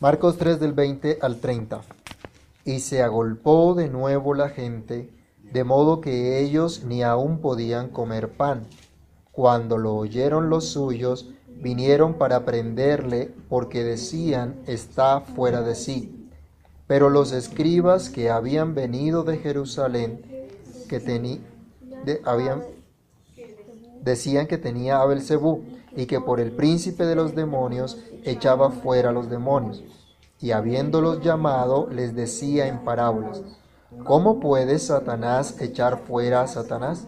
Marcos 3 del 20 al 30. Y se agolpó de nuevo la gente, de modo que ellos ni aún podían comer pan. Cuando lo oyeron los suyos, vinieron para prenderle, porque decían, está fuera de sí. Pero los escribas que habían venido de Jerusalén, que habían, decían que tenía a y que por el príncipe de los demonios echaba fuera los demonios. Y habiéndolos llamado, les decía en parábolas: ¿Cómo puede Satanás echar fuera a Satanás?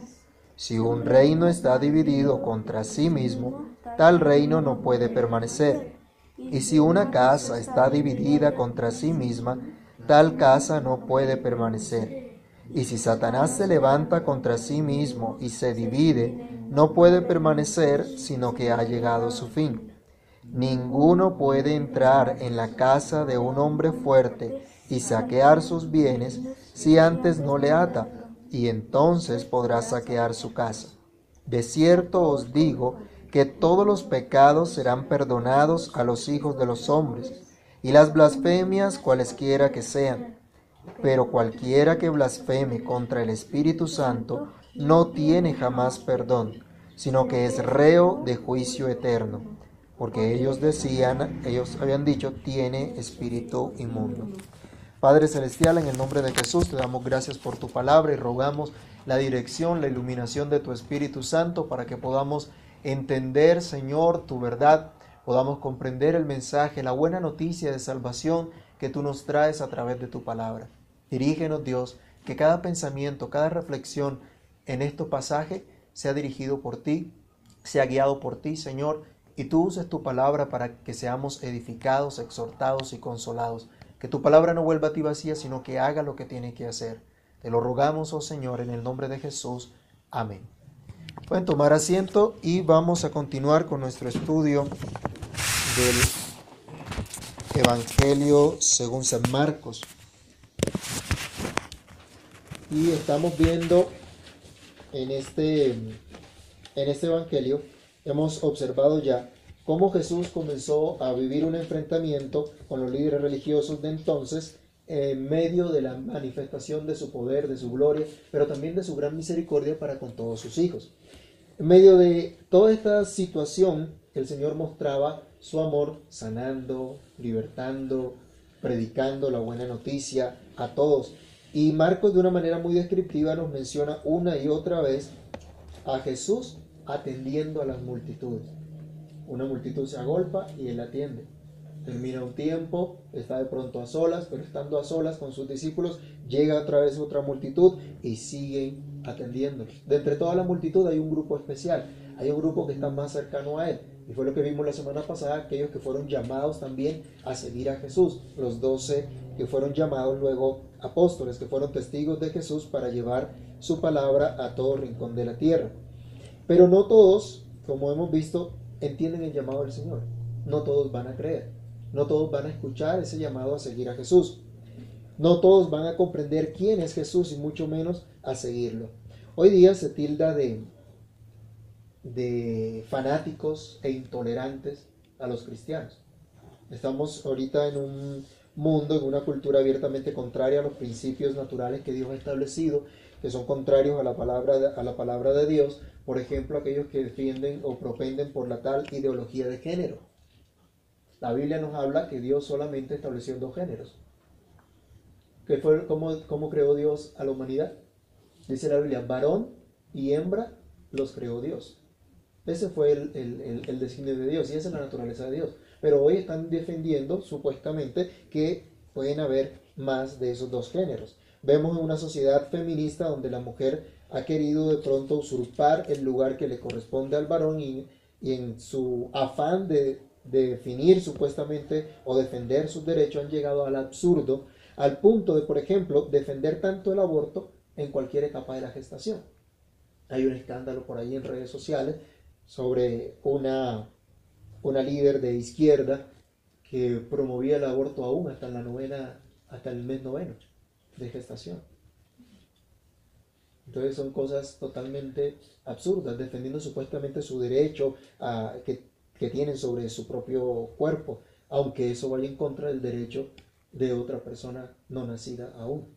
Si un reino está dividido contra sí mismo, tal reino no puede permanecer. Y si una casa está dividida contra sí misma, tal casa no puede permanecer. Y si Satanás se levanta contra sí mismo y se divide, no puede permanecer, sino que ha llegado su fin. Ninguno puede entrar en la casa de un hombre fuerte y saquear sus bienes si antes no le ata, y entonces podrá saquear su casa. De cierto os digo que todos los pecados serán perdonados a los hijos de los hombres, y las blasfemias cualesquiera que sean. Pero cualquiera que blasfeme contra el Espíritu Santo no tiene jamás perdón, sino que es reo de juicio eterno, porque ellos decían, ellos habían dicho, tiene espíritu inmundo. Padre Celestial, en el nombre de Jesús te damos gracias por tu palabra y rogamos la dirección, la iluminación de tu Espíritu Santo para que podamos entender, Señor, tu verdad, podamos comprender el mensaje, la buena noticia de salvación que tú nos traes a través de tu palabra. Dirígenos, Dios, que cada pensamiento, cada reflexión en este pasaje sea dirigido por ti, sea guiado por ti, Señor, y tú uses tu palabra para que seamos edificados, exhortados y consolados. Que tu palabra no vuelva a ti vacía, sino que haga lo que tiene que hacer. Te lo rogamos, oh Señor, en el nombre de Jesús. Amén. Pueden tomar asiento y vamos a continuar con nuestro estudio del Evangelio según San Marcos. Y estamos viendo en este, en este Evangelio, hemos observado ya cómo Jesús comenzó a vivir un enfrentamiento con los líderes religiosos de entonces en medio de la manifestación de su poder, de su gloria, pero también de su gran misericordia para con todos sus hijos. En medio de toda esta situación, el Señor mostraba su amor sanando, libertando, predicando la buena noticia a todos. Y Marcos de una manera muy descriptiva nos menciona una y otra vez a Jesús atendiendo a las multitudes. Una multitud se agolpa y él atiende. Termina un tiempo, está de pronto a solas, pero estando a solas con sus discípulos, llega otra vez otra multitud y siguen atendiéndolos. De entre toda la multitud hay un grupo especial, hay un grupo que está más cercano a él. Y fue lo que vimos la semana pasada, aquellos que fueron llamados también a seguir a Jesús, los doce que fueron llamados luego apóstoles, que fueron testigos de Jesús para llevar su palabra a todo rincón de la tierra. Pero no todos, como hemos visto, entienden el llamado del Señor. No todos van a creer. No todos van a escuchar ese llamado a seguir a Jesús. No todos van a comprender quién es Jesús y mucho menos a seguirlo. Hoy día se tilda de, de fanáticos e intolerantes a los cristianos. Estamos ahorita en un mundo, en una cultura abiertamente contraria a los principios naturales que Dios ha establecido, que son contrarios a la palabra de, a la palabra de Dios, por ejemplo, aquellos que defienden o propenden por la tal ideología de género. La Biblia nos habla que Dios solamente estableció dos géneros. ¿Qué fue, cómo, ¿Cómo creó Dios a la humanidad? Dice la Biblia, varón y hembra los creó Dios. Ese fue el, el, el, el designio de Dios y esa es la naturaleza de Dios. Pero hoy están defendiendo supuestamente que pueden haber más de esos dos géneros. Vemos en una sociedad feminista donde la mujer ha querido de pronto usurpar el lugar que le corresponde al varón y, y en su afán de, de definir supuestamente o defender sus derechos han llegado al absurdo, al punto de, por ejemplo, defender tanto el aborto en cualquier etapa de la gestación. Hay un escándalo por ahí en redes sociales sobre una, una líder de izquierda que promovía el aborto aún hasta la novena, hasta el mes noveno de gestación. Entonces son cosas totalmente absurdas, defendiendo supuestamente su derecho a, que, que tienen sobre su propio cuerpo, aunque eso vaya en contra del derecho de otra persona no nacida aún.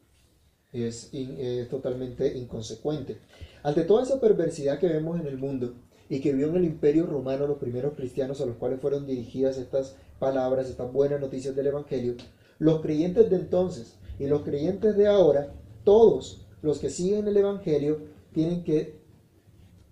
Es, es totalmente inconsecuente. Ante toda esa perversidad que vemos en el mundo y que vio en el imperio romano los primeros cristianos a los cuales fueron dirigidas estas palabras, estas buenas noticias del Evangelio, los creyentes de entonces y los creyentes de ahora, todos los que siguen el Evangelio, tienen que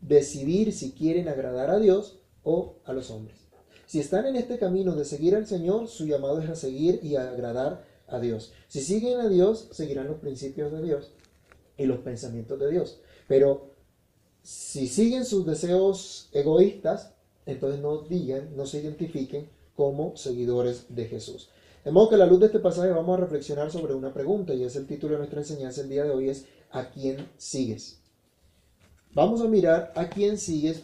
decidir si quieren agradar a Dios o a los hombres. Si están en este camino de seguir al Señor, su llamado es a seguir y a agradar a Dios. Si siguen a Dios, seguirán los principios de Dios y los pensamientos de Dios. Pero si siguen sus deseos egoístas, entonces no digan, no se identifiquen como seguidores de Jesús. De modo que a la luz de este pasaje vamos a reflexionar sobre una pregunta y es el título de nuestra enseñanza el día de hoy es ¿a quién sigues? Vamos a mirar a quién sigues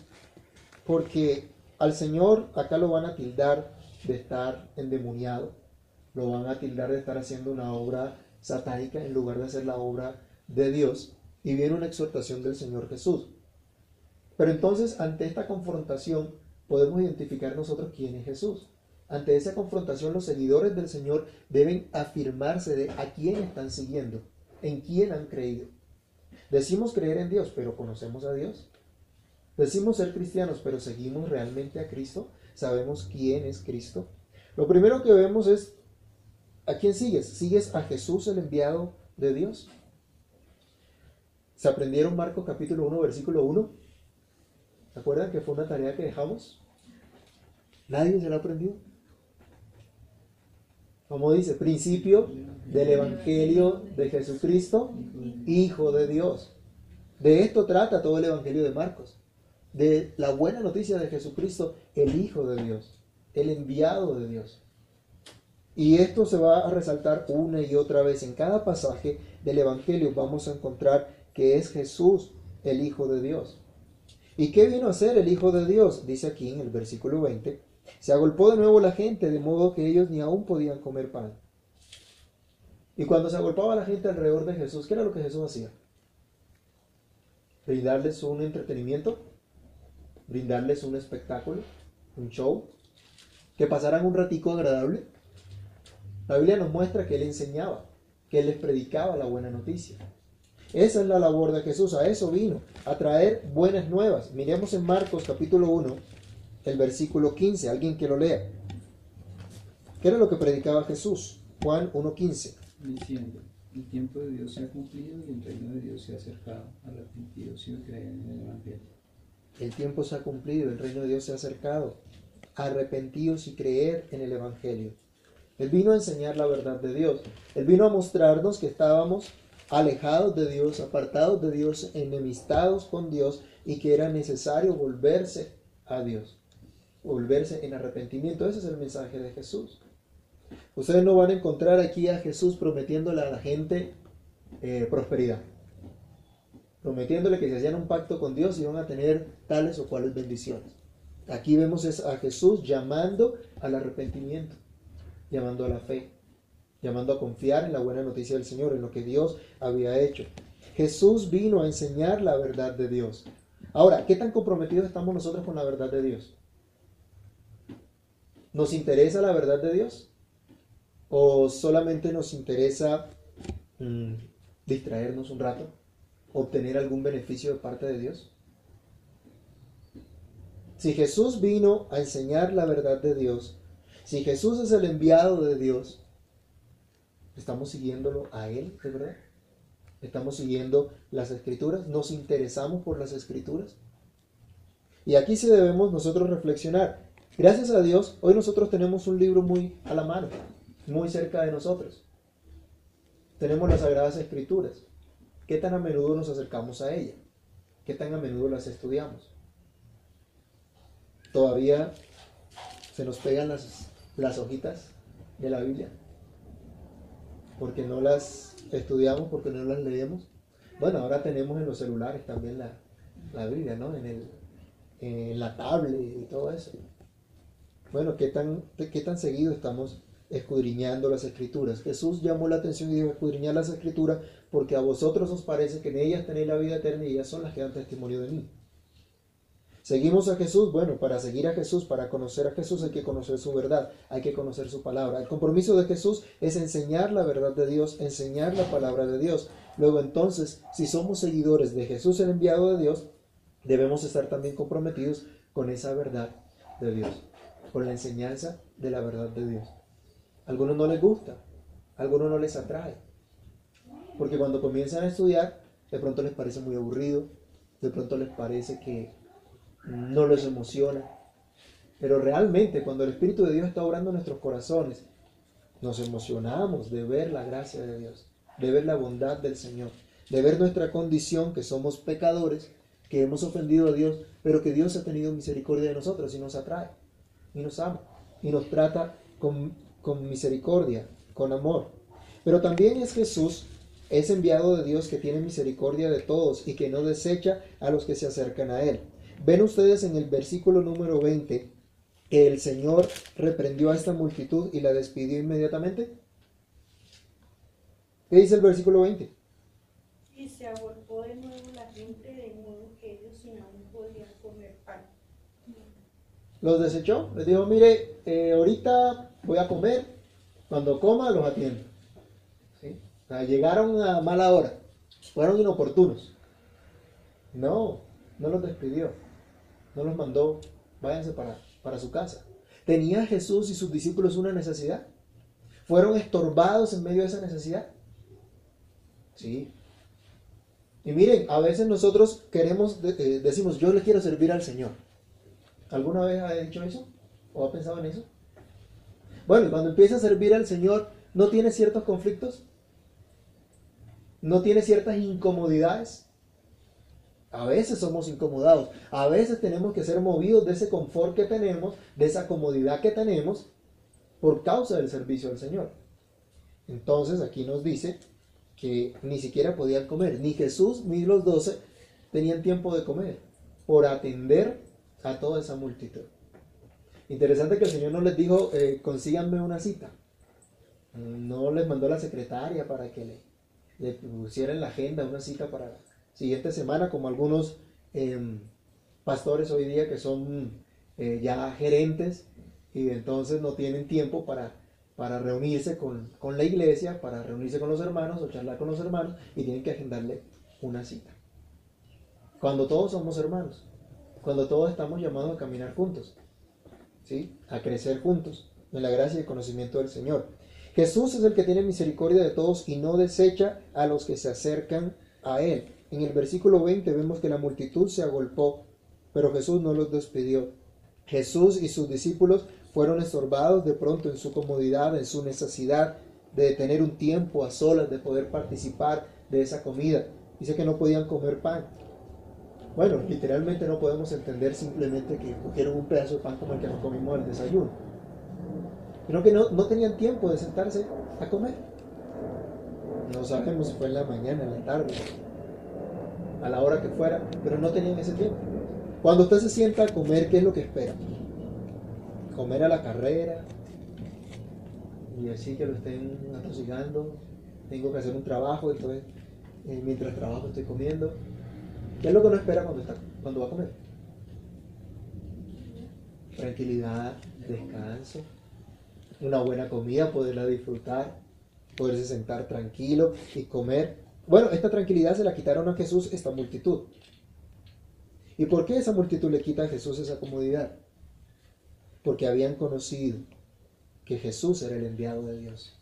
porque al Señor acá lo van a tildar de estar endemoniado, lo van a tildar de estar haciendo una obra satánica en lugar de hacer la obra de Dios y viene una exhortación del Señor Jesús. Pero entonces ante esta confrontación podemos identificar nosotros quién es Jesús. Ante esa confrontación los seguidores del Señor deben afirmarse de a quién están siguiendo, en quién han creído. Decimos creer en Dios, pero ¿conocemos a Dios? Decimos ser cristianos, pero ¿seguimos realmente a Cristo? ¿Sabemos quién es Cristo? Lo primero que vemos es, ¿a quién sigues? ¿Sigues a Jesús el enviado de Dios? ¿Se aprendieron Marcos capítulo 1, versículo 1? ¿Se acuerdan que fue una tarea que dejamos? Nadie se la aprendió. Como dice, principio del Evangelio de Jesucristo, Hijo de Dios. De esto trata todo el Evangelio de Marcos. De la buena noticia de Jesucristo, el Hijo de Dios, el enviado de Dios. Y esto se va a resaltar una y otra vez. En cada pasaje del Evangelio vamos a encontrar que es Jesús el Hijo de Dios. ¿Y qué vino a hacer el Hijo de Dios? Dice aquí en el versículo 20. Se agolpó de nuevo la gente, de modo que ellos ni aún podían comer pan. Y cuando se agolpaba la gente alrededor de Jesús, ¿qué era lo que Jesús hacía? Brindarles un entretenimiento, brindarles un espectáculo, un show, que pasaran un ratico agradable. La Biblia nos muestra que Él enseñaba, que Él les predicaba la buena noticia. Esa es la labor de Jesús, a eso vino, a traer buenas nuevas. Miremos en Marcos capítulo 1, el versículo 15, alguien que lo lea. ¿Qué era lo que predicaba Jesús? Juan 1.15. Diciendo, el tiempo de Dios se ha cumplido y el reino de Dios se ha acercado. Arrepentidos y crean en el Evangelio. El tiempo se ha cumplido, el reino de Dios se ha acercado. Arrepentidos y creer en el Evangelio. Él vino a enseñar la verdad de Dios. Él vino a mostrarnos que estábamos alejados de Dios, apartados de Dios, enemistados con Dios y que era necesario volverse a Dios, volverse en arrepentimiento. Ese es el mensaje de Jesús. Ustedes no van a encontrar aquí a Jesús prometiéndole a la gente eh, prosperidad, prometiéndole que si hacían un pacto con Dios iban a tener tales o cuales bendiciones. Aquí vemos a Jesús llamando al arrepentimiento, llamando a la fe llamando a confiar en la buena noticia del Señor, en lo que Dios había hecho. Jesús vino a enseñar la verdad de Dios. Ahora, ¿qué tan comprometidos estamos nosotros con la verdad de Dios? ¿Nos interesa la verdad de Dios? ¿O solamente nos interesa mm, distraernos un rato? ¿Obtener algún beneficio de parte de Dios? Si Jesús vino a enseñar la verdad de Dios, si Jesús es el enviado de Dios, ¿Estamos siguiéndolo a Él, de verdad? ¿Estamos siguiendo las escrituras? ¿Nos interesamos por las escrituras? Y aquí sí debemos nosotros reflexionar. Gracias a Dios, hoy nosotros tenemos un libro muy a la mano, muy cerca de nosotros. Tenemos las Sagradas Escrituras. ¿Qué tan a menudo nos acercamos a ella? ¿Qué tan a menudo las estudiamos? ¿Todavía se nos pegan las, las hojitas de la Biblia? Porque no las estudiamos, porque no las leemos. Bueno, ahora tenemos en los celulares también la, la Biblia, ¿no? En, el, en la tablet y todo eso. Bueno, ¿qué tan, ¿qué tan seguido estamos escudriñando las escrituras? Jesús llamó la atención y dijo, escudriñar las escrituras porque a vosotros os parece que en ellas tenéis la vida eterna y ellas son las que dan testimonio de mí. Seguimos a Jesús, bueno, para seguir a Jesús, para conocer a Jesús hay que conocer su verdad, hay que conocer su palabra. El compromiso de Jesús es enseñar la verdad de Dios, enseñar la palabra de Dios. Luego entonces, si somos seguidores de Jesús el enviado de Dios, debemos estar también comprometidos con esa verdad de Dios, con la enseñanza de la verdad de Dios. A algunos no les gusta, a algunos no les atrae, porque cuando comienzan a estudiar, de pronto les parece muy aburrido, de pronto les parece que no les emociona. Pero realmente cuando el Espíritu de Dios está obrando en nuestros corazones, nos emocionamos de ver la gracia de Dios, de ver la bondad del Señor, de ver nuestra condición, que somos pecadores, que hemos ofendido a Dios, pero que Dios ha tenido misericordia de nosotros y nos atrae, y nos ama, y nos trata con, con misericordia, con amor. Pero también es Jesús, es enviado de Dios que tiene misericordia de todos y que no desecha a los que se acercan a Él. Ven ustedes en el versículo número 20 que el Señor reprendió a esta multitud y la despidió inmediatamente. ¿Qué dice el versículo 20? Y se agolpó de nuevo la gente de modo que ellos sin aún podían comer pan. Los desechó, les dijo, mire, eh, ahorita voy a comer, cuando coma los atiendo. ¿Sí? O sea, llegaron a mala hora, fueron inoportunos. No, no los despidió no los mandó, váyanse para, para su casa. ¿Tenía Jesús y sus discípulos una necesidad? ¿Fueron estorbados en medio de esa necesidad? Sí. Y miren, a veces nosotros queremos, eh, decimos, yo le quiero servir al Señor. ¿Alguna vez ha dicho eso? ¿O ha pensado en eso? Bueno, cuando empieza a servir al Señor, ¿no tiene ciertos conflictos? ¿No tiene ciertas incomodidades? A veces somos incomodados, a veces tenemos que ser movidos de ese confort que tenemos, de esa comodidad que tenemos, por causa del servicio al Señor. Entonces aquí nos dice que ni siquiera podían comer, ni Jesús ni los doce tenían tiempo de comer, por atender a toda esa multitud. Interesante que el Señor no les dijo, eh, consíganme una cita. No les mandó la secretaria para que le, le pusiera en la agenda una cita para siguiente semana, como algunos em, pastores hoy día que son eh, ya gerentes y entonces no tienen tiempo para, para reunirse con, con, la iglesia, para reunirse con los hermanos o charlar con los hermanos y tienen que agendarle una cita. Cuando todos somos hermanos, cuando todos estamos llamados a caminar juntos, ¿sí? a crecer juntos en la gracia y el conocimiento del Señor. Jesús es el que tiene misericordia de todos y no desecha a los que se acercan a Él. En el versículo 20 vemos que la multitud se agolpó, pero Jesús no los despidió. Jesús y sus discípulos fueron estorbados de pronto en su comodidad, en su necesidad de tener un tiempo a solas, de poder participar de esa comida. Dice que no podían comer pan. Bueno, literalmente no podemos entender simplemente que cogieron un pedazo de pan como el que nos comimos al desayuno. Sino que no, no tenían tiempo de sentarse a comer. No sabemos si fue en la mañana, en la tarde, a la hora que fuera, pero no tenían ese tiempo. Cuando usted se sienta a comer, ¿qué es lo que espera? Comer a la carrera y así que lo estén atosigando. Tengo que hacer un trabajo, entonces eh, mientras trabajo estoy comiendo. ¿Qué es lo que uno espera cuando, está, cuando va a comer? Tranquilidad, descanso, una buena comida, poderla disfrutar, poderse sentar tranquilo y comer bueno, esta tranquilidad se la quitaron a Jesús esta multitud. ¿Y por qué esa multitud le quita a Jesús esa comodidad? Porque habían conocido que Jesús era el enviado de Dios.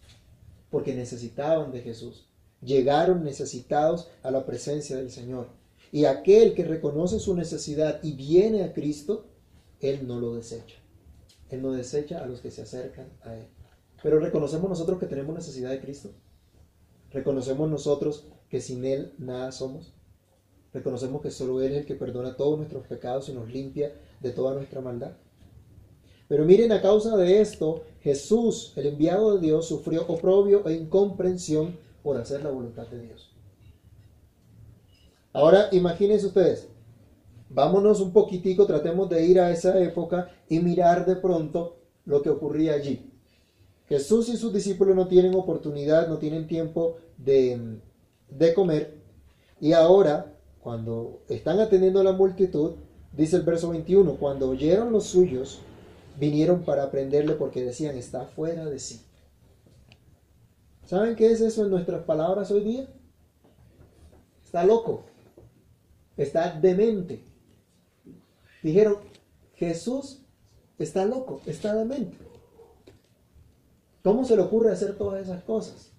Porque necesitaban de Jesús. Llegaron necesitados a la presencia del Señor. Y aquel que reconoce su necesidad y viene a Cristo, Él no lo desecha. Él no desecha a los que se acercan a Él. Pero reconocemos nosotros que tenemos necesidad de Cristo. Reconocemos nosotros que sin Él nada somos. Reconocemos que solo Él es el que perdona todos nuestros pecados y nos limpia de toda nuestra maldad. Pero miren, a causa de esto, Jesús, el enviado de Dios, sufrió oprobio e incomprensión por hacer la voluntad de Dios. Ahora, imagínense ustedes, vámonos un poquitico, tratemos de ir a esa época y mirar de pronto lo que ocurría allí. Jesús y sus discípulos no tienen oportunidad, no tienen tiempo de, de comer. Y ahora, cuando están atendiendo a la multitud, Dice el verso 21, cuando oyeron los suyos, vinieron para aprenderle porque decían, está fuera de sí. ¿Saben qué es eso en nuestras palabras hoy día? Está loco, está demente. Dijeron, Jesús está loco, está demente. ¿Cómo se le ocurre hacer todas esas cosas?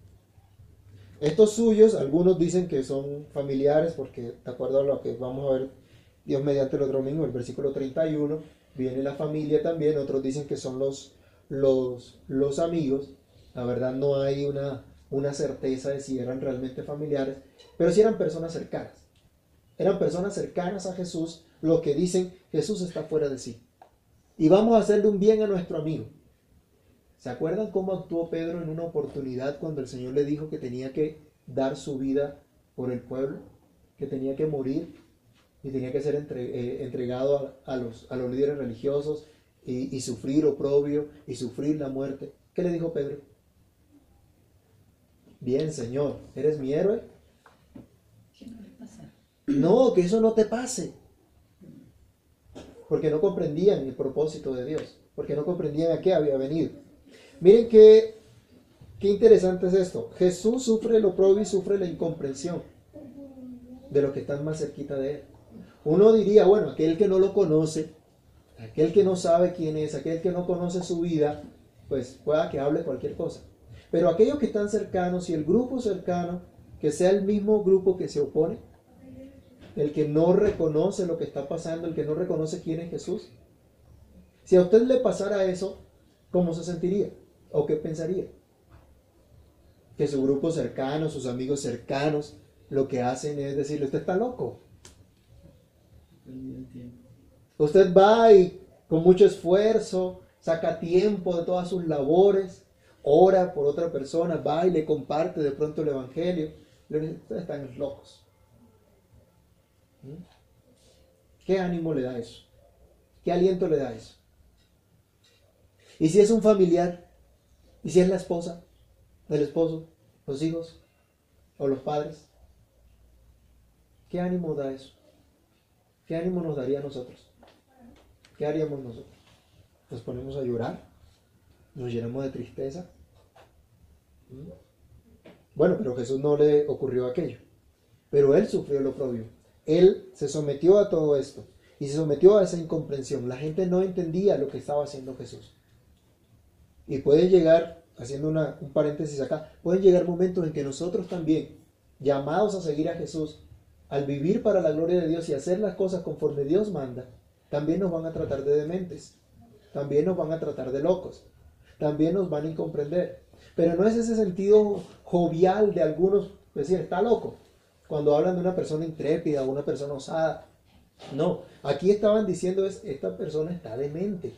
Estos suyos, algunos dicen que son familiares, porque de acuerdo a lo que vamos a ver Dios mediante el otro el versículo 31, viene la familia también, otros dicen que son los, los, los amigos, la verdad no hay una, una certeza de si eran realmente familiares, pero si eran personas cercanas. Eran personas cercanas a Jesús, lo que dicen, Jesús está fuera de sí. Y vamos a hacerle un bien a nuestro amigo. ¿Se acuerdan cómo actuó Pedro en una oportunidad cuando el Señor le dijo que tenía que dar su vida por el pueblo? Que tenía que morir y tenía que ser eh, entregado a, los, a, los, líderes religiosos y, y sufrir oprobio y sufrir la muerte. ¿Qué le dijo Pedro? Bien, Señor, ¿eres mi héroe? No, que eso no te pase. Porque no comprendían el propósito de Dios. Porque no comprendían a qué había venido. Miren qué, qué interesante es esto. Jesús sufre el oprobio y sufre la incomprensión de los que están más cerquita de él. Uno diría, bueno, aquel que no lo conoce, aquel que no sabe quién es, aquel que no conoce su vida, pues pueda que hable cualquier cosa. Pero aquellos que están cercanos y el grupo cercano, que sea el mismo grupo que se opone, el que no reconoce lo que está pasando, el que no reconoce quién es Jesús. Si a usted le pasara eso, ¿cómo se sentiría? ¿O qué pensaría? Que su grupo cercano, sus amigos cercanos, lo que hacen es decirle, usted está loco. Usted va y con mucho esfuerzo saca tiempo de todas sus labores, ora por otra persona, va y le comparte de pronto el Evangelio. Ustedes están locos. ¿Mm? ¿Qué ánimo le da eso? ¿Qué aliento le da eso? Y si es un familiar, ¿Y si es la esposa, el esposo, los hijos o los padres? ¿Qué ánimo da eso? ¿Qué ánimo nos daría a nosotros? ¿Qué haríamos nosotros? ¿Nos ponemos a llorar? ¿Nos llenamos de tristeza? ¿Mm? Bueno, pero Jesús no le ocurrió aquello. Pero él sufrió lo propio. Él se sometió a todo esto y se sometió a esa incomprensión. La gente no entendía lo que estaba haciendo Jesús. Y puede llegar, haciendo un paréntesis acá, pueden llegar momentos en que nosotros también, llamados a seguir a Jesús, al vivir para la gloria de Dios y hacer las cosas conforme Dios manda, también nos van a tratar de dementes, también nos van a tratar de locos, también nos van a incomprender. Pero no es ese sentido jovial de algunos, decir, está loco, cuando hablan de una persona intrépida o una persona osada. No, aquí estaban diciendo es, esta persona está demente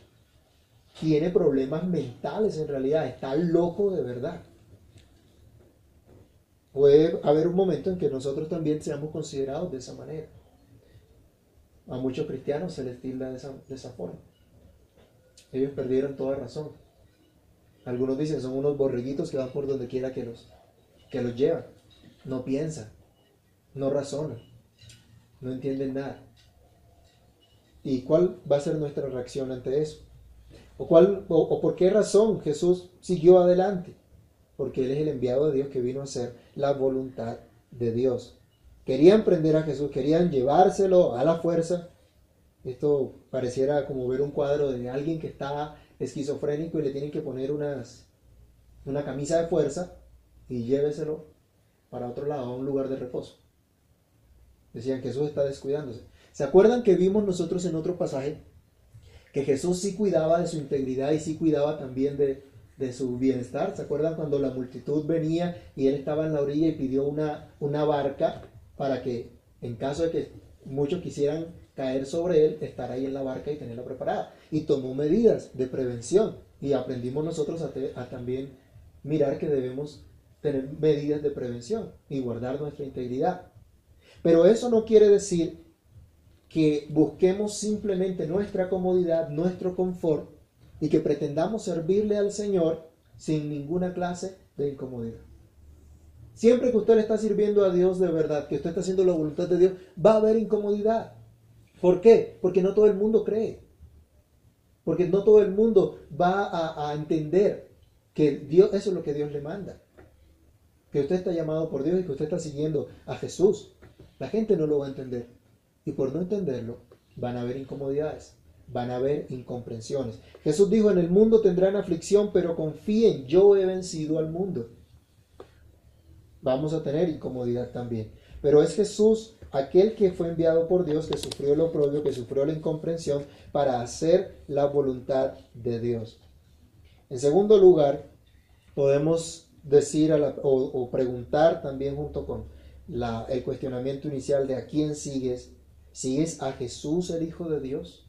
tiene problemas mentales en realidad, está loco de verdad. Puede haber un momento en que nosotros también seamos considerados de esa manera. A muchos cristianos se les tilda de esa, forma. Ellos perdieron toda razón. Algunos dicen son unos borreguitos que van por donde quiera que los, que los llevan. No piensan, no razonan, no entienden nada. ¿Y cuál va a ser nuestra reacción ante eso? ¿O, cuál, o, por qué razón Jesús siguió adelante? Porque Él es el enviado de Dios que vino a hacer la voluntad de Dios. Querían prender a Jesús, querían llevárselo a la fuerza. Esto pareciera como ver un cuadro de alguien que está esquizofrénico y le tienen que poner unas, una camisa de fuerza y lléveselo para otro lado, a un lugar de reposo. Decían Jesús está descuidándose. ¿Se acuerdan que vimos nosotros en otro pasaje que Jesús sí cuidaba de su integridad y sí cuidaba también de, su bienestar. ¿Se acuerdan cuando la multitud venía y él estaba en la orilla y pidió una, una barca para que en caso de que muchos quisieran caer sobre él, estar ahí en la barca y tenerla preparada? Y tomó medidas de prevención y aprendimos nosotros a, a también mirar que debemos tener medidas de prevención y guardar nuestra integridad. Pero eso no quiere decir que busquemos simplemente nuestra comodidad, nuestro confort y que pretendamos servirle al Señor sin ninguna clase de incomodidad. Siempre que usted le está sirviendo a Dios de verdad, que usted está haciendo la voluntad de Dios, va a haber incomodidad. ¿Por qué? Porque no todo el mundo cree. Porque no todo el mundo va a, a entender que Dios, eso es lo que Dios le manda. Que usted está llamado por Dios y que usted está siguiendo a Jesús. La gente no lo va a entender. Y por no entenderlo, van a haber incomodidades, van a haber incomprensiones. Jesús dijo, en el mundo tendrán aflicción, pero confíen, yo he vencido al mundo. Vamos a tener incomodidad también. Pero es Jesús aquel que fue enviado por Dios, que sufrió lo propio, que sufrió la incomprensión, para hacer la voluntad de Dios. En segundo lugar, podemos decir o, preguntar también junto con el cuestionamiento inicial de a quién sigues. ¿Sigues a Jesús, el Hijo de Dios?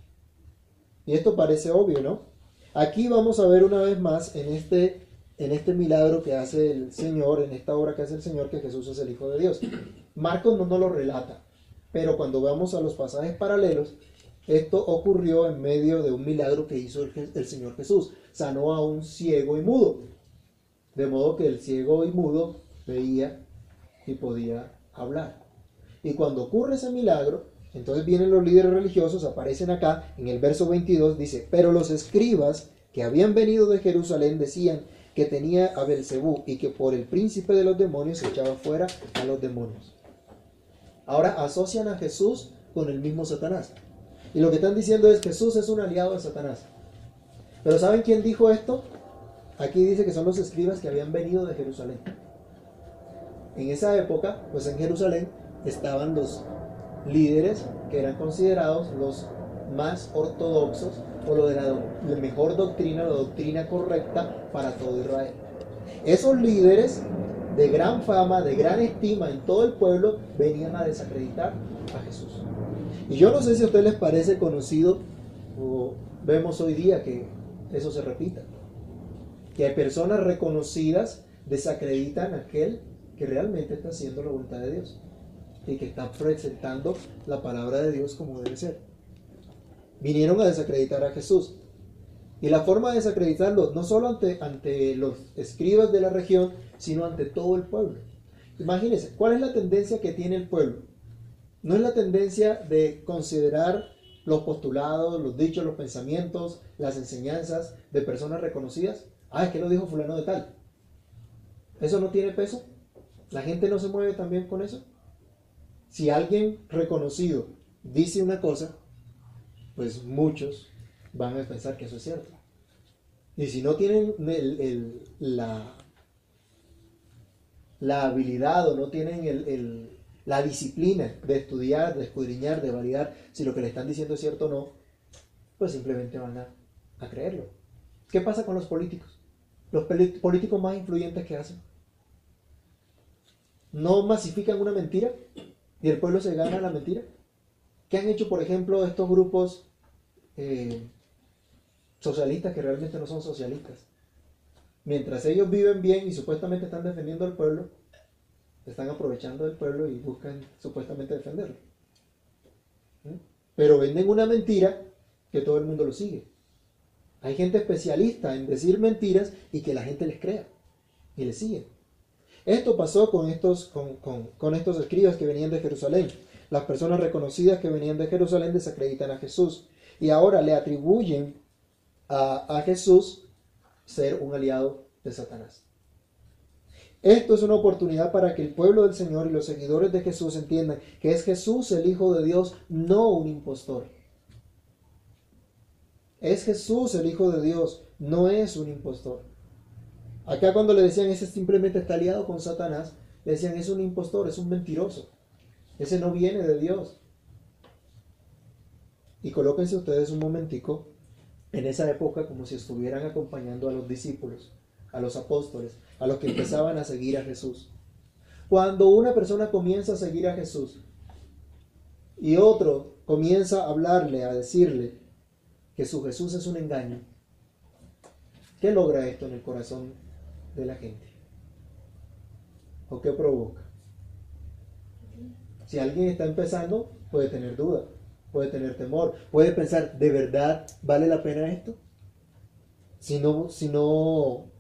Y esto parece obvio, ¿no? Aquí vamos a ver una vez más en este, en este milagro que hace el Señor, en esta obra que hace el Señor, que Jesús es el Hijo de Dios. Marcos no nos lo relata, pero cuando vamos a los pasajes paralelos, esto ocurrió en medio de un milagro que hizo el, el Señor Jesús. Sanó a un ciego y mudo. De modo que el ciego y mudo veía y podía hablar. Y cuando ocurre ese milagro, entonces vienen los líderes religiosos, aparecen acá, en el verso 22 dice, pero los escribas que habían venido de Jerusalén decían que tenía a Belcebú y que por el príncipe de los demonios echaba fuera a los demonios. Ahora asocian a Jesús con el mismo Satanás. Y lo que están diciendo es Jesús es un aliado de Satanás. Pero ¿saben quién dijo esto? Aquí dice que son los escribas que habían venido de Jerusalén. En esa época, pues en Jerusalén estaban los líderes que eran considerados los más ortodoxos o lo de la, mejor doctrina, la doctrina correcta para todo Israel. Esos líderes de gran fama, de gran estima en todo el pueblo, venían a desacreditar a Jesús. Y yo no sé si a ustedes les parece conocido o vemos hoy día que eso se repita. Que hay personas reconocidas desacreditan a aquel que realmente está haciendo la voluntad de Dios y que está presentando la palabra de Dios como debe ser. Vinieron a desacreditar a Jesús. Y la forma de desacreditarlo no solo ante, ante los escribas de la región, sino ante todo el pueblo. Imagínense, ¿cuál es la tendencia que tiene el pueblo? No es la tendencia de considerar los postulados, los dichos, los pensamientos, las enseñanzas de personas reconocidas. Ah, es que lo dijo fulano de tal. ¿Eso no tiene peso? ¿La gente no se mueve también con eso? Si alguien reconocido dice una cosa, pues muchos van a pensar que eso es cierto. Y si no tienen la, habilidad o no tienen la disciplina de estudiar, de escudriñar, de validar si lo que le están diciendo es cierto o no, pues simplemente van a, a creerlo. ¿Qué pasa con los políticos? Los políticos más influyentes que hacen. ¿No masifican una mentira y el pueblo se gana la mentira? ¿Qué han hecho, por ejemplo, estos grupos eh, socialistas que realmente no son socialistas? Mientras ellos viven bien y supuestamente están defendiendo al pueblo, están aprovechando del pueblo y buscan supuestamente defenderlo. ¿Mm? Pero venden una mentira que todo el mundo lo sigue. Hay gente especialista en decir mentiras y que la gente les crea y les sigue. Esto pasó con estos, con, con- estos escribas que venían de Jerusalén. Las personas reconocidas que venían de Jerusalén desacreditan a Jesús y ahora le atribuyen a, a Jesús ser un aliado de Satanás. Esto es una oportunidad para que el pueblo del Señor y los seguidores de Jesús entiendan que es Jesús el Hijo de Dios, no un impostor. Es Jesús el Hijo de Dios, no es un impostor. Acá cuando le decían ese simplemente está aliado con Satanás, le decían es un impostor, es un mentiroso. Ese no viene de Dios. Y colóquense ustedes un momentico en esa época como si estuvieran acompañando a los discípulos, a los apóstoles, a los que empezaban a seguir a Jesús. Cuando una persona comienza a seguir a Jesús y otro comienza a hablarle, a decirle que su Jesús es un engaño, ¿qué logra esto en el corazón de la gente? ¿O qué provoca? Si alguien está empezando, puede tener duda, puede tener temor, puede pensar, ¿de verdad vale la pena esto? Si no, si no,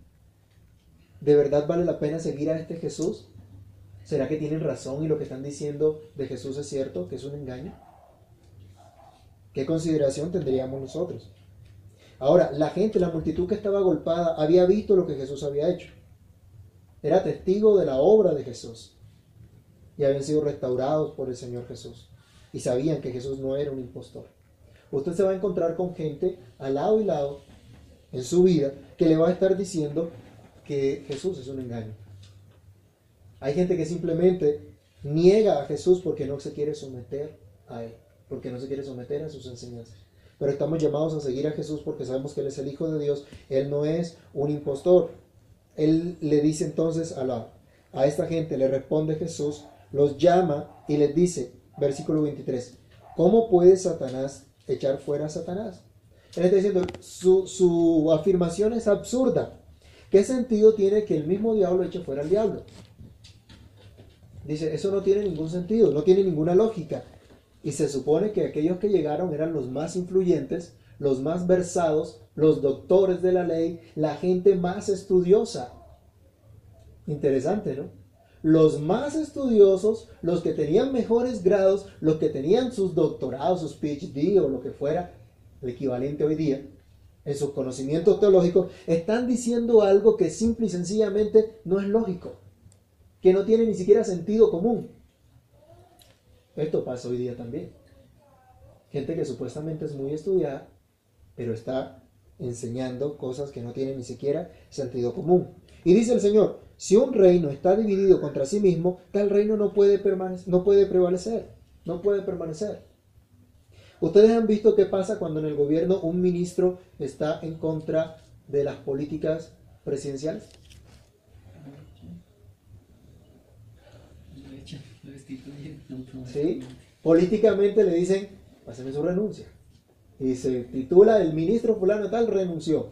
¿de verdad vale la pena seguir a este Jesús? ¿Será que tienen razón y lo que están diciendo de Jesús es cierto, que es un engaño? ¿Qué consideración tendríamos nosotros? Ahora, la gente, la multitud que estaba agolpada, había visto lo que Jesús había hecho. Era testigo de la obra de Jesús. Y habían sido restaurados por el Señor Jesús. Y sabían que Jesús no era un impostor. Usted se va a encontrar con gente al lado y lado en su vida que le va a estar diciendo que Jesús es un engaño. Hay gente que simplemente niega a Jesús porque no se quiere someter a Él, porque no se quiere someter a sus enseñanzas. Pero estamos llamados a seguir a Jesús porque sabemos que Él es el Hijo de Dios, Él no es un impostor. Él le dice entonces a, la, a esta gente, le responde Jesús, los llama y les dice, versículo 23, ¿cómo puede Satanás echar fuera a Satanás? Él está diciendo, su, su afirmación es absurda. ¿Qué sentido tiene que el mismo diablo eche fuera al diablo? Dice, eso no tiene ningún sentido, no tiene ninguna lógica. Y se supone que aquellos que llegaron eran los más influyentes, los más versados, los doctores de la ley, la gente más estudiosa. Interesante, ¿no? Los más estudiosos, los que tenían mejores grados, los que tenían sus doctorados, sus PhD o lo que fuera, el equivalente hoy día, en sus conocimientos teológicos, están diciendo algo que simple y sencillamente no es lógico, que no tiene ni siquiera sentido común. Esto pasa hoy día también. Gente que supuestamente es muy estudiada, pero está enseñando cosas que no tienen ni siquiera sentido común. Y dice el Señor, si un reino está dividido contra sí mismo, tal reino no puede, no puede prevalecer, no puede permanecer. Ustedes han visto qué pasa cuando en el gobierno un ministro está en contra de las políticas presidenciales. ¿Sí? Políticamente le dicen, páseme su renuncia. Y se titula el ministro fulano tal renunció.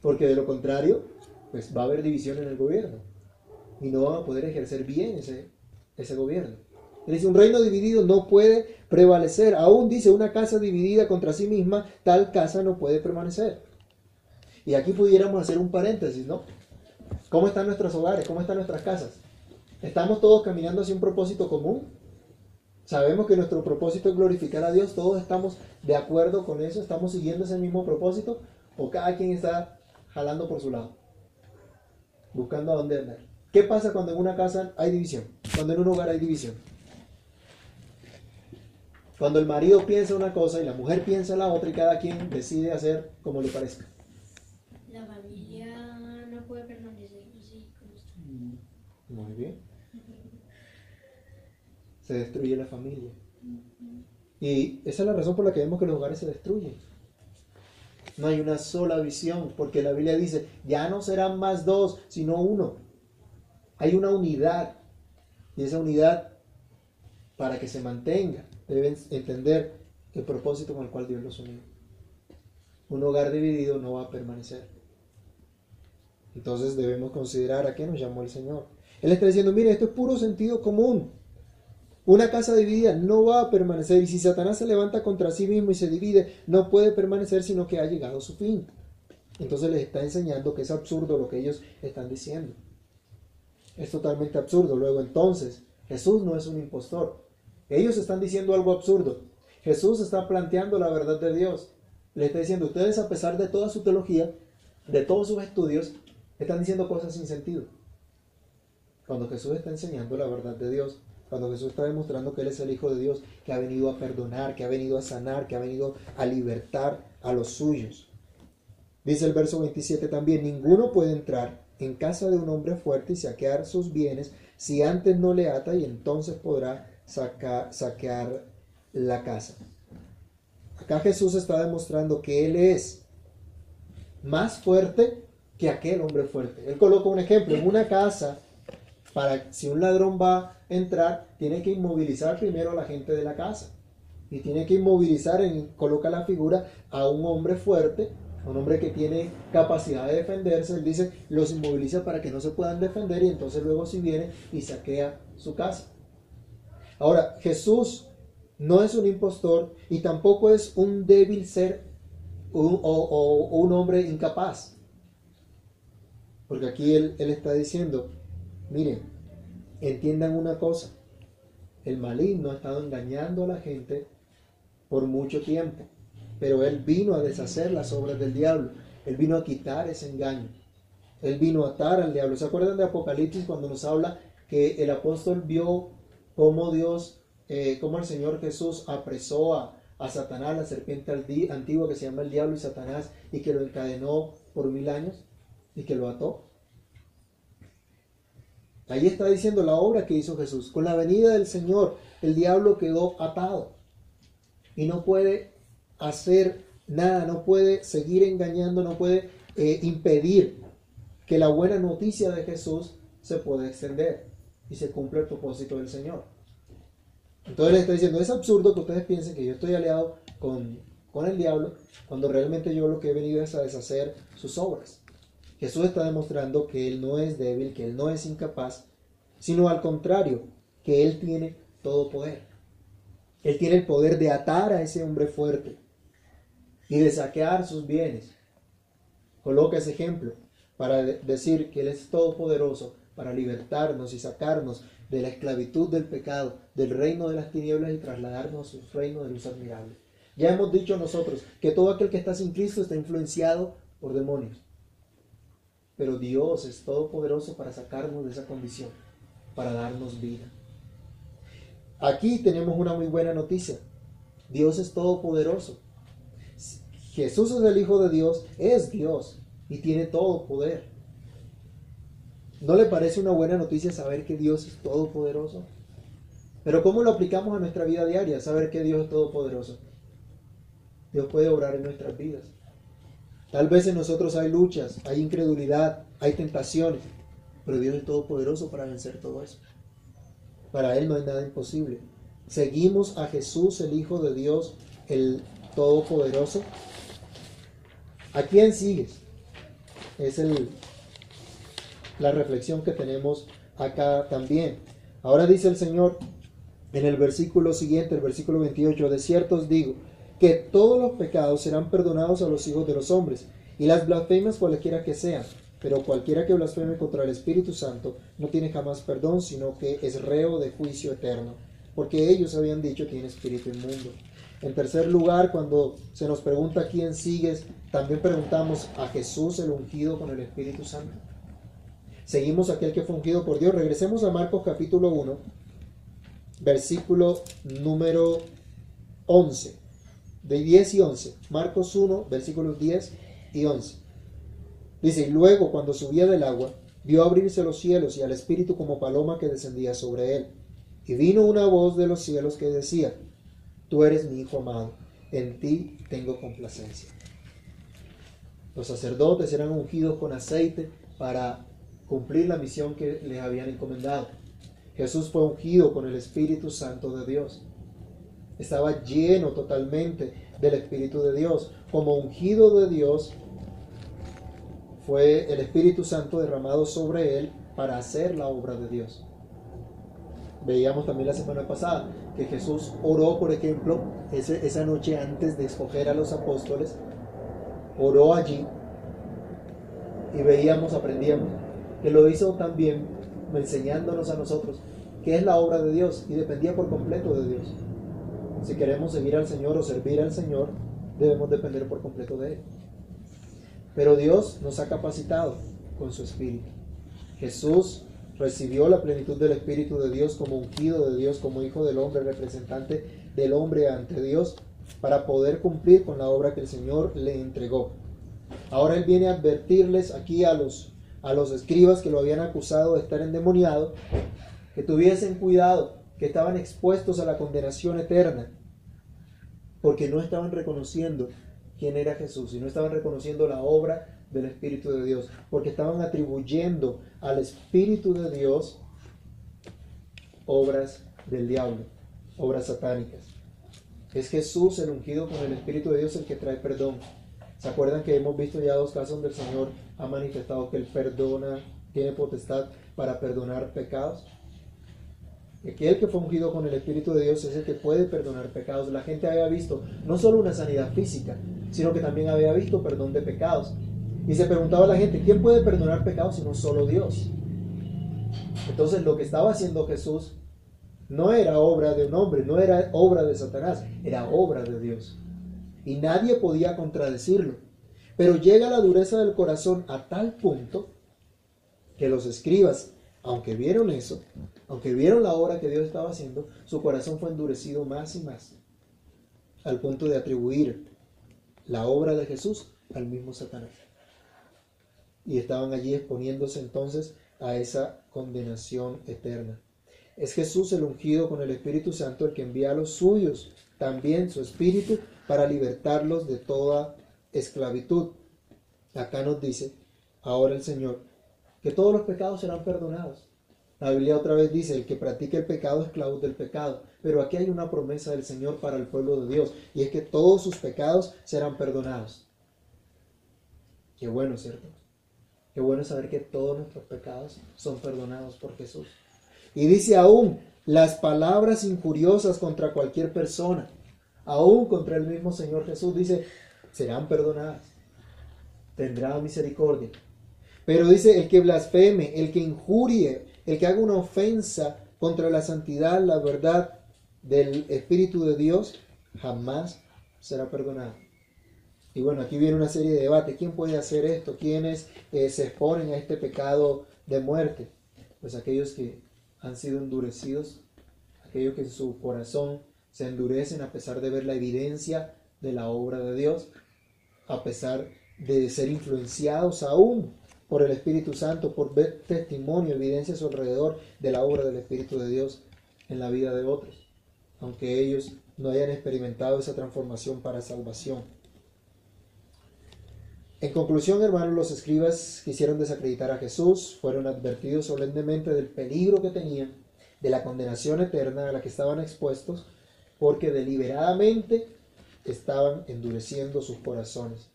Porque de lo contrario, pues va a haber división en el gobierno. Y no van a poder ejercer bien ese, ese gobierno. dice, un reino dividido no puede prevalecer. Aún dice, una casa dividida contra sí misma, tal casa no puede permanecer. Y aquí pudiéramos hacer un paréntesis, ¿no? ¿Cómo están nuestros hogares? ¿Cómo están nuestras casas? ¿Estamos todos caminando hacia un propósito común? Sabemos que nuestro propósito es glorificar a Dios, todos estamos de acuerdo con eso, estamos siguiendo ese mismo propósito, o cada quien está jalando por su lado, buscando a dónde andar. ¿Qué pasa cuando en una casa hay división? Cuando en un hogar hay división. Cuando el marido piensa una cosa y la mujer piensa la otra y cada quien decide hacer como le parezca. La familia no puede permanecer así como está. Muy bien. Se destruye la familia. Y esa es la razón por la que vemos que los hogares se destruyen. No hay una sola visión, porque la Biblia dice, ya no serán más dos, sino uno. Hay una unidad. Y esa unidad, para que se mantenga, deben entender el propósito con el cual Dios los unió. Un hogar dividido no va a permanecer. Entonces debemos considerar a qué nos llamó el Señor. Él está diciendo, mire, esto es puro sentido común. Una casa dividida no va a permanecer y si Satanás se levanta contra sí mismo y se divide, no puede permanecer sino que ha llegado a su fin. Entonces les está enseñando que es absurdo lo que ellos están diciendo. Es totalmente absurdo. Luego entonces, Jesús no es un impostor. Ellos están diciendo algo absurdo. Jesús está planteando la verdad de Dios. Le está diciendo, ustedes a pesar de toda su teología, de todos sus estudios, están diciendo cosas sin sentido. Cuando Jesús está enseñando la verdad de Dios, cuando Jesús está demostrando que Él es el Hijo de Dios, que ha venido a perdonar, que ha venido a sanar, que ha venido a libertar a los suyos. Dice el verso 27 también, ninguno puede entrar en casa de un hombre fuerte y saquear sus bienes si antes no le ata y entonces podrá sacar, saquear la casa. Acá Jesús está demostrando que Él es más fuerte que aquel hombre fuerte. Él coloca un ejemplo, en una casa, para si un ladrón va a entrar, tiene que inmovilizar primero a la gente de la casa. Y tiene que inmovilizar, en, coloca la figura a un hombre fuerte, un hombre que tiene capacidad de defenderse. Él dice, los inmoviliza para que no se puedan defender y entonces luego si viene y saquea su casa. Ahora, Jesús no es un impostor y tampoco es un débil ser un, o, o, un hombre incapaz. Porque aquí él, él está diciendo, miren, entiendan una cosa, el maligno ha estado engañando a la gente por mucho tiempo, pero Él vino a deshacer las obras del diablo, Él vino a quitar ese engaño, Él vino a atar al diablo. ¿Se acuerdan de Apocalipsis cuando nos habla que el apóstol vio cómo Dios, eh, cómo el Señor Jesús apresó a, a Satanás, la serpiente antigua que se llama el diablo y Satanás, y que lo encadenó por mil años y que lo ató? Ahí está diciendo la obra que hizo Jesús. Con la venida del Señor, el diablo quedó atado y no puede hacer nada, no puede seguir engañando, no puede eh, impedir que la buena noticia de Jesús se pueda extender y se cumpla el propósito del Señor. Entonces le está diciendo, es absurdo que ustedes piensen que yo estoy aliado con, con el diablo cuando realmente yo lo que he venido es a deshacer sus obras. Jesús está demostrando que Él no es débil, que Él no es incapaz, sino al contrario, que Él tiene todo poder. Él tiene el poder de atar a ese hombre fuerte y de saquear sus bienes. Coloca ese ejemplo para decir que Él es todopoderoso para libertarnos y sacarnos de la esclavitud del pecado, del reino de las tinieblas y trasladarnos a su reino de luz admirable. Ya hemos dicho nosotros que todo aquel que está sin Cristo está influenciado por demonios. Pero Dios es todopoderoso para sacarnos de esa condición, para darnos vida. Aquí tenemos una muy buena noticia. Dios es todopoderoso. Jesús es el Hijo de Dios, es Dios y tiene todo poder. ¿No le parece una buena noticia saber que Dios es todopoderoso? Pero ¿cómo lo aplicamos a nuestra vida diaria? Saber que Dios es todopoderoso. Dios puede obrar en nuestras vidas. Tal vez en nosotros hay luchas, hay incredulidad, hay tentaciones, pero Dios es todopoderoso para vencer todo eso. Para Él no hay nada imposible. Seguimos a Jesús, el Hijo de Dios, el Todopoderoso. ¿A quién sigues? Es el, la reflexión que tenemos acá también. Ahora dice el Señor en el versículo siguiente, el versículo 28, de cierto os digo, que todos los pecados serán perdonados a los hijos de los hombres, y las blasfemias cualquiera que sean, pero cualquiera que blasfeme contra el Espíritu Santo no tiene jamás perdón, sino que es reo de juicio eterno, porque ellos habían dicho tiene espíritu inmundo. En tercer lugar, cuando se nos pregunta quién sigues, también preguntamos a Jesús el ungido con el Espíritu Santo. Seguimos aquel que fue ungido por Dios. Regresemos a Marcos capítulo 1, versículo número 11 de 10 y 11. Marcos 1, versículos 10 y 11. Dice, y luego cuando subía del agua, vio abrirse los cielos y al Espíritu como paloma que descendía sobre él. Y vino una voz de los cielos que decía, tú eres mi Hijo amado, en ti tengo complacencia. Los sacerdotes eran ungidos con aceite para cumplir la misión que les habían encomendado. Jesús fue ungido con el Espíritu Santo de Dios estaba lleno totalmente del Espíritu de Dios. Como ungido de Dios, fue el Espíritu Santo derramado sobre él para hacer la obra de Dios. Veíamos también la semana pasada que Jesús oró, por ejemplo, esa noche antes de escoger a los apóstoles, oró allí y veíamos, aprendíamos, que lo hizo también enseñándonos a nosotros qué es la obra de Dios y dependía por completo de Dios. Si queremos seguir al Señor o servir al Señor, debemos depender por completo de Él. Pero Dios nos ha capacitado con su Espíritu. Jesús recibió la plenitud del Espíritu de Dios como ungido de Dios, como hijo del hombre, representante del hombre ante Dios, para poder cumplir con la obra que el Señor le entregó. Ahora Él viene a advertirles aquí a los, a los escribas que lo habían acusado de estar endemoniado, que tuviesen cuidado, que estaban expuestos a la condenación eterna, porque no estaban reconociendo quién era Jesús y no estaban reconociendo la obra del Espíritu de Dios, porque estaban atribuyendo al Espíritu de Dios obras del diablo, obras satánicas. Es Jesús el ungido con el Espíritu de Dios el que trae perdón. ¿Se acuerdan que hemos visto ya dos casos donde el Señor ha manifestado que Él perdona, tiene potestad para perdonar pecados? Aquel que fue ungido con el Espíritu de Dios es el que puede perdonar pecados. La gente había visto no solo una sanidad física, sino que también había visto perdón de pecados. Y se preguntaba a la gente, ¿quién puede perdonar pecados sino solo Dios? Entonces lo que estaba haciendo Jesús No era obra de un hombre, no era obra de Satanás, era obra de Dios. Y nadie podía contradecirlo. Pero llega la dureza del corazón a tal punto que los escribas, aunque vieron eso, aunque vieron la obra que Dios estaba haciendo, su corazón fue endurecido más y más, al punto de atribuir la obra de Jesús al mismo Satanás. Y estaban allí exponiéndose entonces a esa condenación eterna. Es Jesús el ungido con el Espíritu Santo el que envía a los suyos, también su Espíritu, para libertarlos de toda esclavitud. Acá nos dice, ahora el Señor, que todos los pecados serán perdonados. La Biblia otra vez dice, el que practique el pecado es esclavo del pecado. Pero aquí hay una promesa del Señor para el pueblo de Dios, y es que todos sus pecados serán perdonados. Qué bueno, ¿cierto? Qué bueno saber que todos nuestros pecados son perdonados por Jesús. Y dice aún, las palabras injuriosas contra cualquier persona, aún contra el mismo Señor Jesús, dice, serán perdonadas. Tendrá misericordia. Pero dice, el que blasfeme, el que injurie, el que haga una ofensa contra la santidad, la verdad del Espíritu de Dios, jamás será perdonado. Y bueno, aquí viene una serie de debates. ¿Quién puede hacer esto? ¿Quiénes eh, se exponen a este pecado de muerte? Pues aquellos que han sido endurecidos, aquellos que en su corazón se endurecen a pesar de ver la evidencia de la obra de Dios, a pesar de ser influenciados aún por el Espíritu Santo, por ver testimonio, evidencia a su alrededor de la obra del Espíritu de Dios en la vida de otros, aunque ellos no hayan experimentado esa transformación para salvación. En conclusión, hermanos, los escribas quisieron desacreditar a Jesús, fueron advertidos solemnemente del peligro que tenían, de la condenación eterna a la que estaban expuestos, porque deliberadamente estaban endureciendo sus corazones,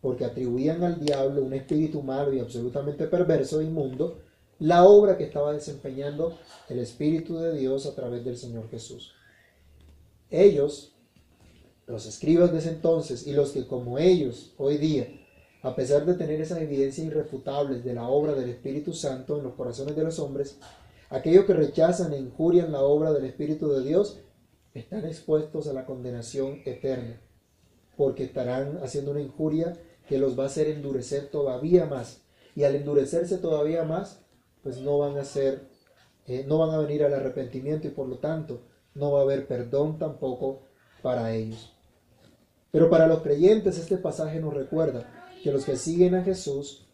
porque atribuían al diablo un espíritu malo y absolutamente perverso e inmundo, la obra que estaba desempeñando el Espíritu de Dios a través del Señor Jesús. Ellos, los escribas de ese entonces y los que como ellos hoy día a pesar de tener esas evidencias irrefutables de la obra del Espíritu Santo en los corazones de los hombres, aquellos que rechazan e injurian la obra del Espíritu de Dios están expuestos a la condenación eterna, porque estarán haciendo una injuria que los va a hacer endurecer todavía más. Y al endurecerse todavía más, pues no van a ser, eh, no van a venir al arrepentimiento y por lo tanto no va a haber perdón tampoco para ellos. Pero para los creyentes este pasaje nos recuerda que los que siguen a Jesús,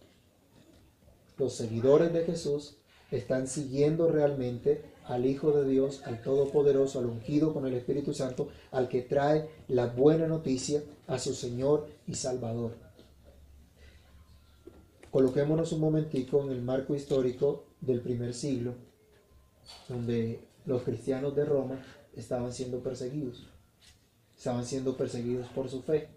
los seguidores de Jesús, están siguiendo realmente al Hijo de Dios, al Todopoderoso, al ungido con el Espíritu Santo, al que trae la buena noticia a su Señor y Salvador. Coloquémonos un momentico en el marco histórico del primer siglo, donde los cristianos de Roma estaban siendo perseguidos. Estaban siendo perseguidos por su fe.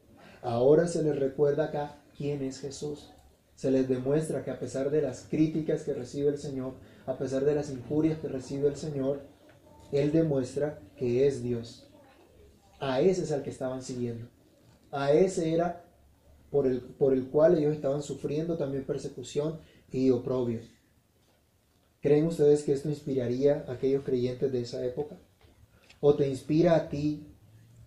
Ahora se les recuerda acá quién es Jesús. Se les demuestra que a pesar de las críticas que recibe el Señor, a pesar de las injurias que recibe el Señor, Él demuestra que es Dios. A ese es al que estaban siguiendo. A ese era por el, por el cual ellos estaban sufriendo también persecución y oprobio. ¿Creen ustedes que esto inspiraría a aquellos creyentes de esa época? ¿O te inspira a ti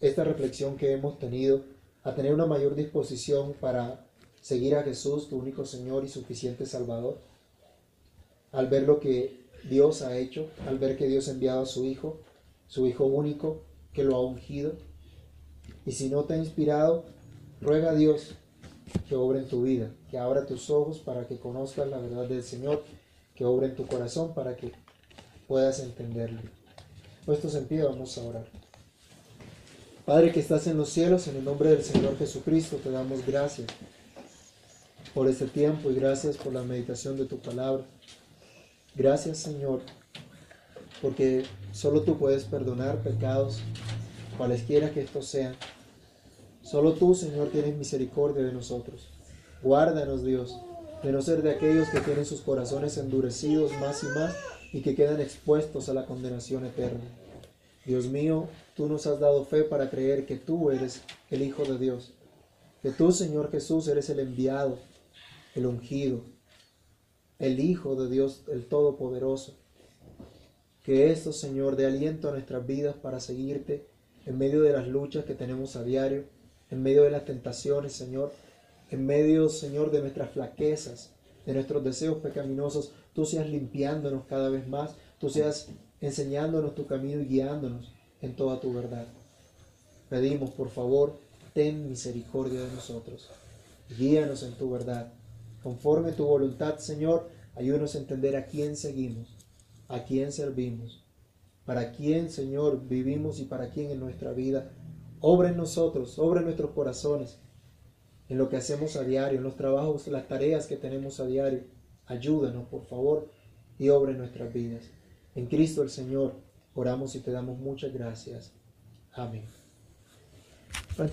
esta reflexión que hemos tenido a tener una mayor disposición para seguir a Jesús, tu único Señor y suficiente Salvador, al ver lo que Dios ha hecho, al ver que Dios ha enviado a su Hijo, su Hijo único, que lo ha ungido. Y si no te ha inspirado, ruega a Dios que obre en tu vida, que abra tus ojos para que conozcas la verdad del Señor, que obre en tu corazón para que puedas entenderlo. Puestos en pie, vamos a orar. Padre que estás en los cielos, en el nombre del Señor Jesucristo, te damos gracias por este tiempo y gracias por la meditación de tu palabra. Gracias Señor, porque solo tú puedes perdonar pecados, cualesquiera que estos sean. Solo tú, Señor, tienes misericordia de nosotros. Guárdanos, Dios, de no ser de aquellos que tienen sus corazones endurecidos más y más y que quedan expuestos a la condenación eterna. Dios mío, tú nos has dado fe para creer que tú eres el Hijo de Dios, que tú, Señor Jesús, eres el enviado, el ungido, el Hijo de Dios, el Todopoderoso. Que esto, Señor, dé aliento a nuestras vidas para seguirte en medio de las luchas que tenemos a diario, en medio de las tentaciones, Señor, en medio, Señor, de nuestras flaquezas, de nuestros deseos pecaminosos. Tú seas limpiándonos cada vez más, tú seas enseñándonos tu camino y guiándonos en toda tu verdad. Pedimos, por favor, ten misericordia de nosotros. Guíanos en tu verdad. Conforme tu voluntad, Señor, ayúdanos a entender a quién seguimos, a quién servimos, para quién, Señor, vivimos y para quién en nuestra vida. Obra en nosotros, obra en nuestros corazones, en lo que hacemos a diario, en los trabajos, las tareas que tenemos a diario. Ayúdanos, por favor, y obra en nuestras vidas. En Cristo el Señor, oramos y te damos muchas gracias. Amén. Para.